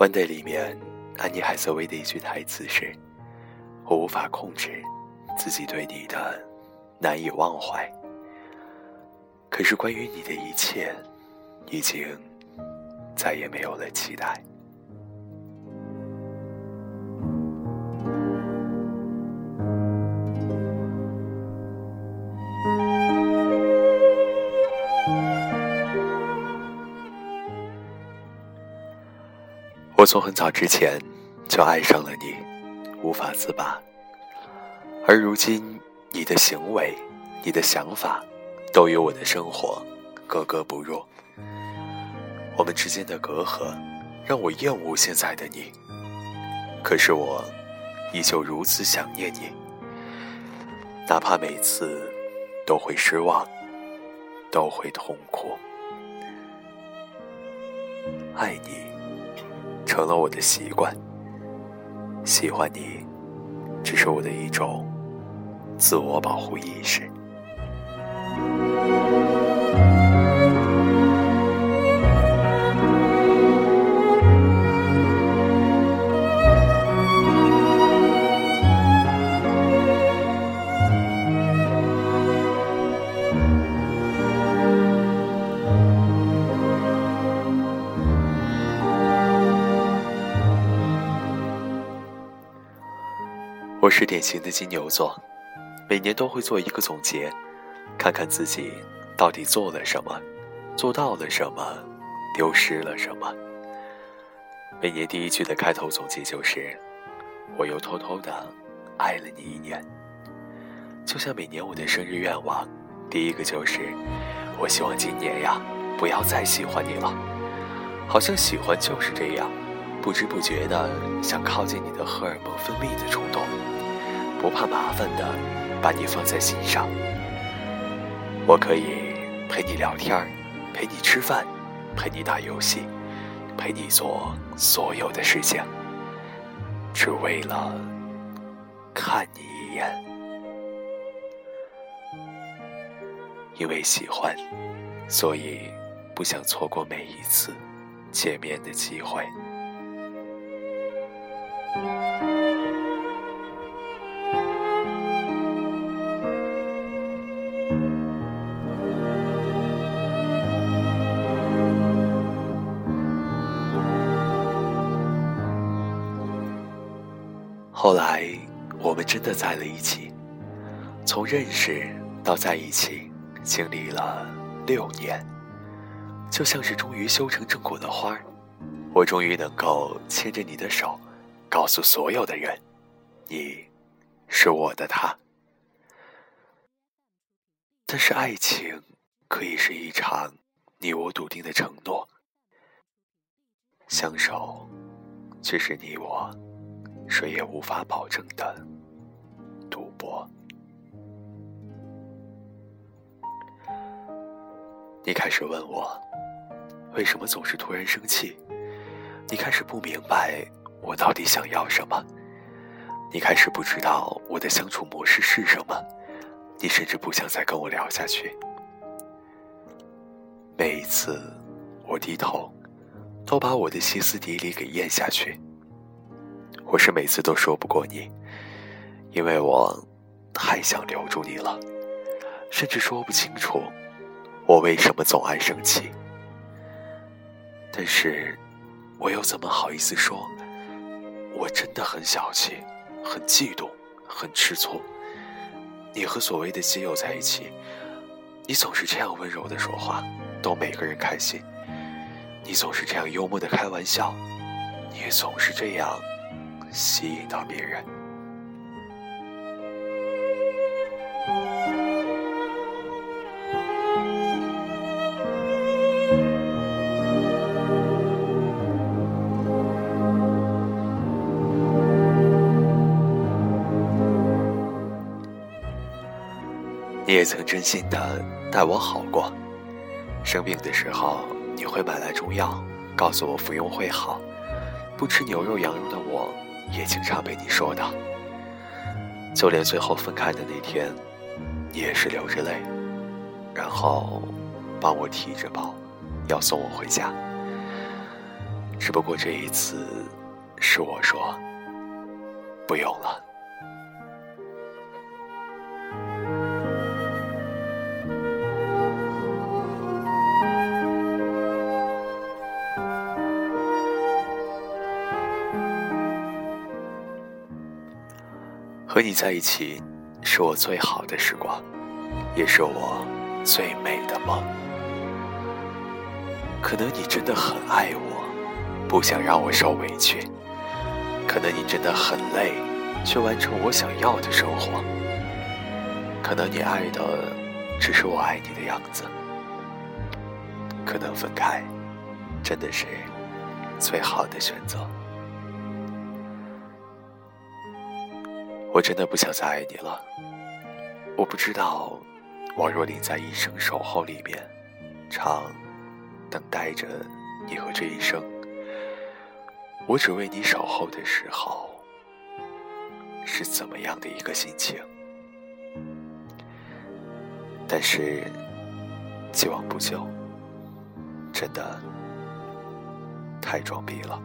One Day》里面，安妮海瑟薇的一句台词是：“我无法控制自己对你的难以忘怀。”可是关于你的一切，已经再也没有了期待。我从很早之前就爱上了你，无法自拔。而如今，你的行为、你的想法，都与我的生活格格不入。我们之间的隔阂，让我厌恶现在的你。可是我，依旧如此想念你，哪怕每次都会失望，都会痛苦。爱你。成了我的习惯。喜欢你，只是我的一种自我保护意识。我是典型的金牛座，每年都会做一个总结，看看自己到底做了什么，做到了什么，丢失了什么。每年第一句的开头总结就是：“我又偷偷的爱了你一年。”就像每年我的生日愿望，第一个就是：“我希望今年呀，不要再喜欢你了。”好像喜欢就是这样，不知不觉的想靠近你的荷尔蒙分泌的冲动。不怕麻烦的，把你放在心上。我可以陪你聊天陪你吃饭，陪你打游戏，陪你做所有的事情，只为了看你一眼。因为喜欢，所以不想错过每一次见面的机会。后来，我们真的在了一起。从认识到在一起，经历了六年，就像是终于修成正果的花儿。我终于能够牵着你的手，告诉所有的人，你是我的他。但是，爱情可以是一场你我笃定的承诺，相守却是你我。谁也无法保证的赌博。你开始问我，为什么总是突然生气？你开始不明白我到底想要什么？你开始不知道我的相处模式是什么？你甚至不想再跟我聊下去。每一次我低头，都把我的歇斯底里给咽下去。我是每次都说不过你，因为我太想留住你了，甚至说不清楚我为什么总爱生气。但是，我又怎么好意思说？我真的很小气，很嫉妒，很吃醋。你和所谓的基友在一起，你总是这样温柔的说话，逗每个人开心；你总是这样幽默的开玩笑，你总是这样。吸引到别人。你也曾真心的待我好过，生病的时候你会买来中药，告诉我服用会好。不吃牛肉羊肉的我。也经常被你说到，就连最后分开的那天，你也是流着泪，然后帮我提着包，要送我回家。只不过这一次，是我说不用了。和你在一起，是我最好的时光，也是我最美的梦。可能你真的很爱我，不想让我受委屈；可能你真的很累，去完成我想要的生活；可能你爱的只是我爱你的样子；可能分开，真的是最好的选择。我真的不想再爱你了。我不知道，王若琳在《一生守候》里面唱“等待着你和这一生”，我只为你守候的时候是怎么样的一个心情？但是，既往不咎，真的太装逼了。